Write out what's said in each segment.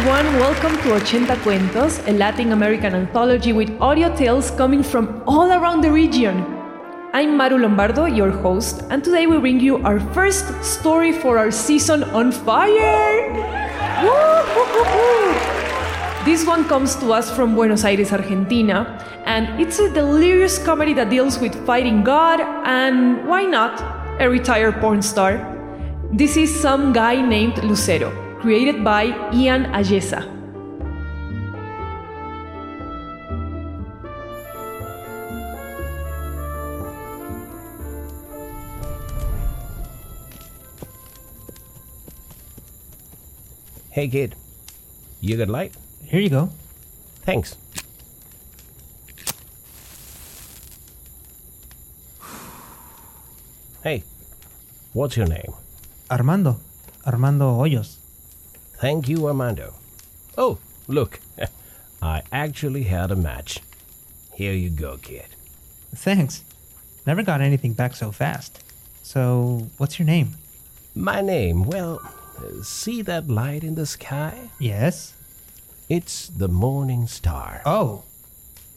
Everyone, welcome to Ochenta Cuentos, a Latin American anthology with audio tales coming from all around the region. I'm Maru Lombardo, your host, and today we bring you our first story for our season on fire! This one comes to us from Buenos Aires, Argentina, and it's a delirious comedy that deals with fighting God and, why not, a retired porn star. This is some guy named Lucero created by Ian Ayesa. Hey kid, you got light? Here you go. Thanks. Hey, what's your name? Armando. Armando Hoyos. Thank you, Armando. Oh, look, I actually had a match. Here you go, kid. Thanks. Never got anything back so fast. So, what's your name? My name, well, see that light in the sky? Yes. It's the morning star. Oh.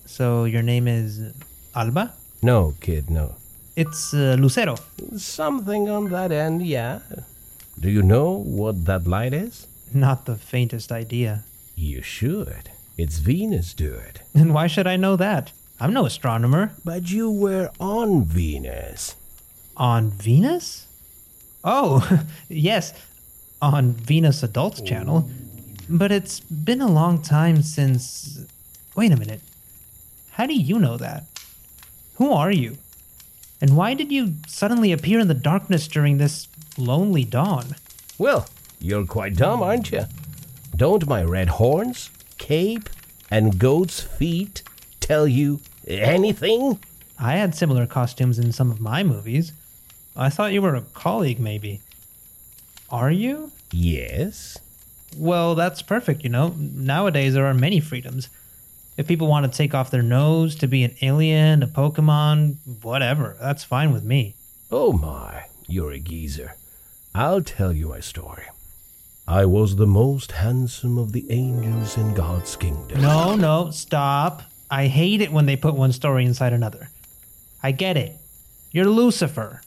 So, your name is Alba? No, kid, no. It's uh, Lucero. Something on that end, yeah. Do you know what that light is? Not the faintest idea. You should. It's Venus, dude. And why should I know that? I'm no astronomer. But you were on Venus. On Venus? Oh, yes, on Venus Adults Channel. But it's been a long time since. Wait a minute. How do you know that? Who are you? And why did you suddenly appear in the darkness during this lonely dawn? Well, you're quite dumb, aren't you? Don't my red horns, cape, and goat's feet tell you anything? I had similar costumes in some of my movies. I thought you were a colleague, maybe. Are you? Yes. Well, that's perfect, you know. Nowadays, there are many freedoms. If people want to take off their nose to be an alien, a Pokemon, whatever, that's fine with me. Oh my, you're a geezer. I'll tell you a story. I was the most handsome of the angels in God's kingdom. No, no, stop. I hate it when they put one story inside another. I get it. You're Lucifer.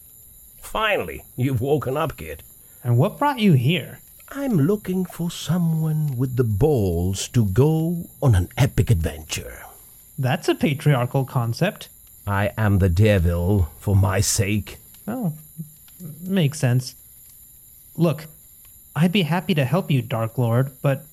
Finally, you've woken up, kid. And what brought you here? I'm looking for someone with the balls to go on an epic adventure. That's a patriarchal concept. I am the devil for my sake. Oh, makes sense. Look, I'd be happy to help you, Dark Lord, but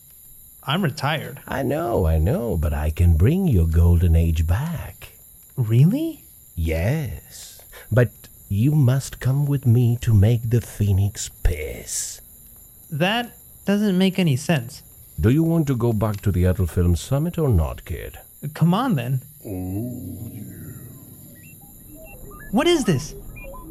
I'm retired. I know, I know, but I can bring your golden age back. Really? Yes, but you must come with me to make the phoenix piss. That doesn't make any sense. Do you want to go back to the Adult Film Summit or not, kid? Come on then. What is this?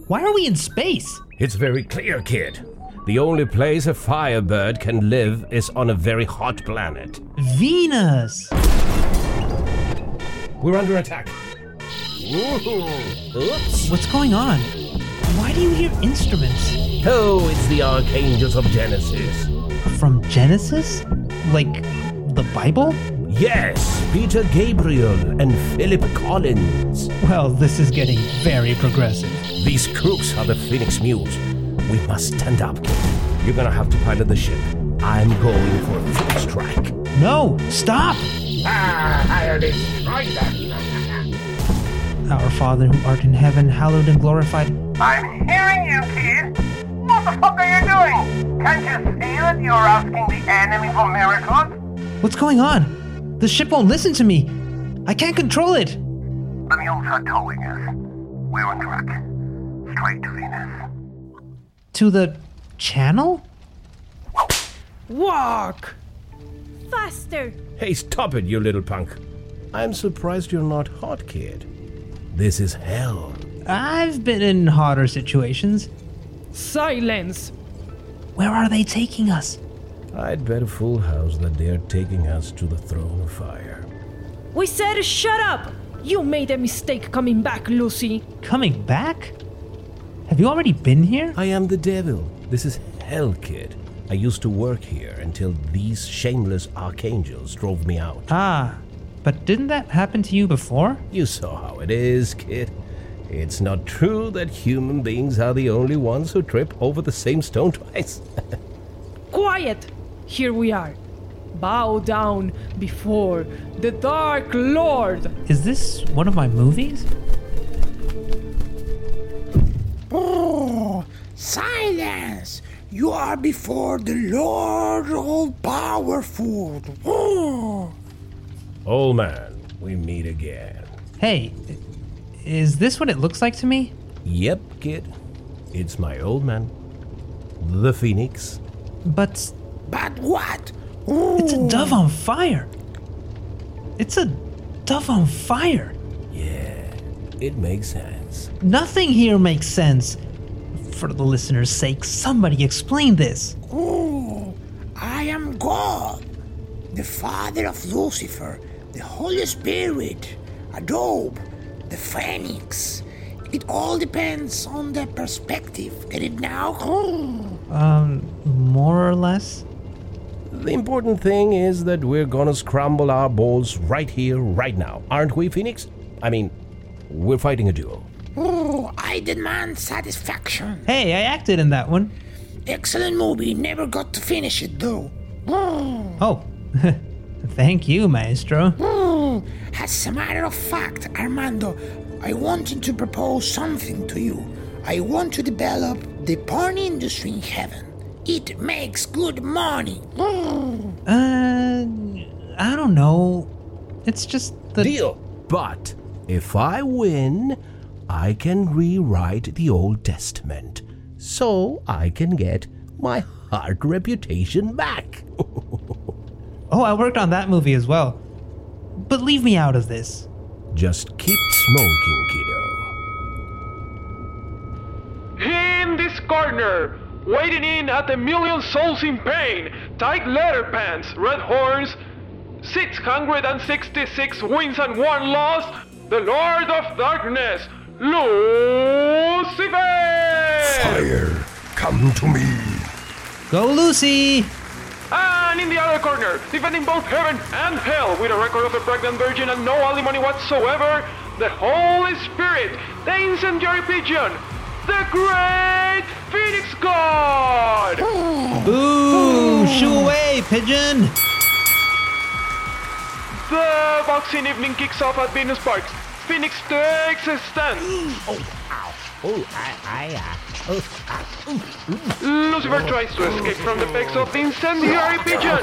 Why are we in space? It's very clear, kid. The only place a firebird can live is on a very hot planet. Venus! We're under attack. Oops. What's going on? Why do you hear instruments? Oh, it's the archangels of Genesis. From Genesis? Like the Bible? Yes, Peter Gabriel and Philip Collins. Well, this is getting very progressive. These crooks are the Phoenix Mules. We must stand up. You're gonna have to pilot the ship. I'm going for a full strike. No, stop! Ah, I'll destroy them. Our Father who art in heaven, hallowed and glorified. I'm hearing you, kid. What the fuck are you doing? Can't you see that you're asking the enemy for miracles? What's going on? The ship won't listen to me. I can't control it. The mules are towing us. We're on track. Straight to Venus. To the channel? Walk! Faster! Hey, stop it, you little punk. I'm surprised you're not hot, kid. This is hell. I've been in hotter situations. Silence! Where are they taking us? I'd bet a full house that they're taking us to the throne of fire. We said shut up! You made a mistake coming back, Lucy. Coming back? Have you already been here? I am the devil. This is hell, kid. I used to work here until these shameless archangels drove me out. Ah, but didn't that happen to you before? You saw how it is, kid. It's not true that human beings are the only ones who trip over the same stone twice. Quiet! Here we are. Bow down before the Dark Lord. Is this one of my movies? Silence! You are before the Lord all powerful. Oh. Old man, we meet again. Hey, is this what it looks like to me? Yep, kid. It's my old man. The Phoenix. But But what? it's a dove on fire. It's a dove on fire. Yeah, it makes sense. Nothing here makes sense. For the listener's sake, somebody explain this. Oh, I am God, the Father of Lucifer, the Holy Spirit, Adobe, the Phoenix. It all depends on the perspective. Get it now? Oh. Um, more or less? The important thing is that we're gonna scramble our balls right here, right now. Aren't we, Phoenix? I mean, we're fighting a duel. Oh, I demand satisfaction. Hey, I acted in that one. Excellent movie. Never got to finish it though. Oh. Oh, thank you, Maestro. As a matter of fact, Armando, I wanted to propose something to you. I want to develop the porn industry in heaven. It makes good money. Uh, I don't know. It's just the. Deal! But if I win, I can rewrite the Old Testament so I can get my hard reputation back. Oh, I worked on that movie as well. But leave me out of this. Just keep smoking, kiddo. In this corner, waiting in at a million souls in pain, tight leather pants, red horns, 666 wins and one loss, the Lord of Darkness, Lucifer! Fire, come to me. Go, Lucy! And in the other corner, defending both heaven and hell with a record of a pregnant virgin and no alimony whatsoever, the Holy Spirit, the incendiary pigeon, the great Phoenix God! Ooh, shoo away, pigeon! The boxing evening kicks off at Venus Park. Phoenix takes a stand. Lucifer tries to escape from the pegs of the incendiary pigeon.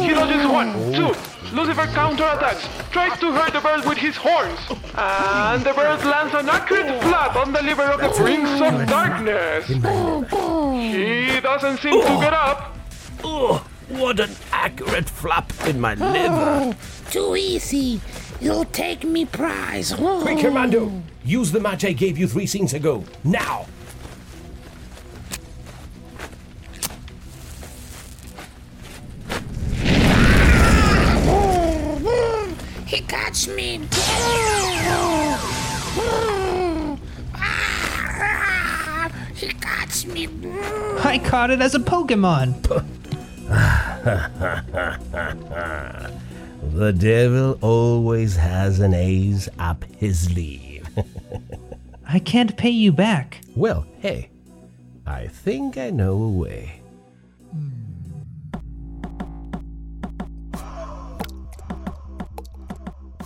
He dodges one, two. Lucifer counterattacks, tries to hurt the bird with his horns. And the bird lands an accurate flap on the liver of the Prince of Darkness. He doesn't seem to get up. Oh, what an accurate flap in my liver. Too easy. You'll take me prize. Oh. Quick, Commando! Use the match I gave you three scenes ago. Now! He got me. Ah, He got me. I caught it as a Pokemon. The devil always has an ace up his sleeve. I can't pay you back. well, hey, I think I know a way.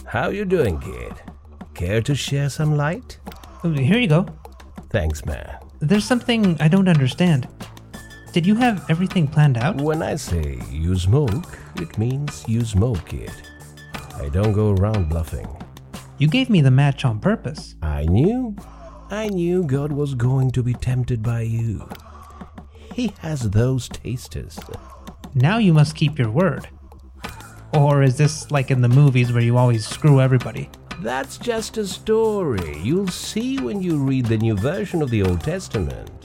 How you doing, kid? Care to share some light? Here you go. Thanks, man. There's something I don't understand. Did you have everything planned out? When I say you smoke, it means you smoke it. I don't go around bluffing. You gave me the match on purpose. I knew, I knew God was going to be tempted by you. He has those tasters. Now you must keep your word. Or is this like in the movies where you always screw everybody? That's just a story. You'll see when you read the new version of the Old Testament.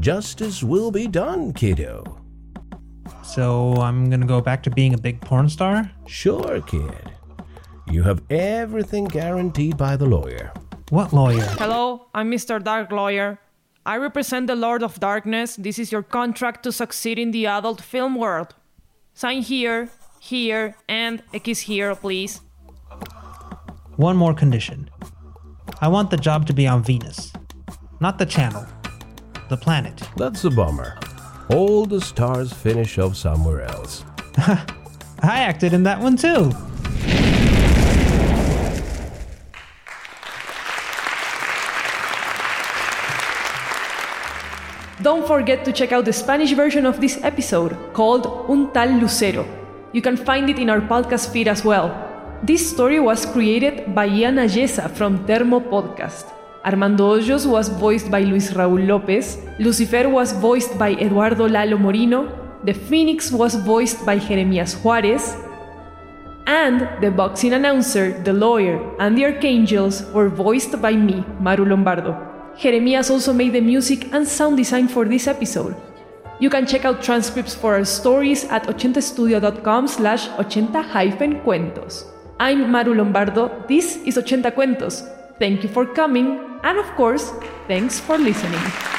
Justice will be done, kiddo. So I'm gonna go back to being a big porn star? Sure, kid. You have everything guaranteed by the lawyer. What lawyer? Hello, I'm Mr. Dark Lawyer. I represent the Lord of Darkness. This is your contract to succeed in the adult film world. Sign here, here, and a kiss here, please. One more condition. I want the job to be on Venus. Not the channel. The planet. That's a bummer. All the stars finish off somewhere else. I acted in that one too. Don't forget to check out the Spanish version of this episode called Un Tal Lucero. You can find it in our podcast feed as well. This story was created by Ian Ayesa from Termo Podcast. Armando Hoyos was voiced by Luis Raúl López, Lucifer was voiced by Eduardo Lalo Morino, The Phoenix was voiced by Jeremías Juárez, and the boxing announcer, the lawyer, and the archangels were voiced by me, Maru Lombardo. Jeremias also made the music and sound design for this episode. You can check out transcripts for our stories at 80studio.com slash 80-cuentos. I'm Maru Lombardo, this is 80 Cuentos. Thank you for coming, and of course, thanks for listening.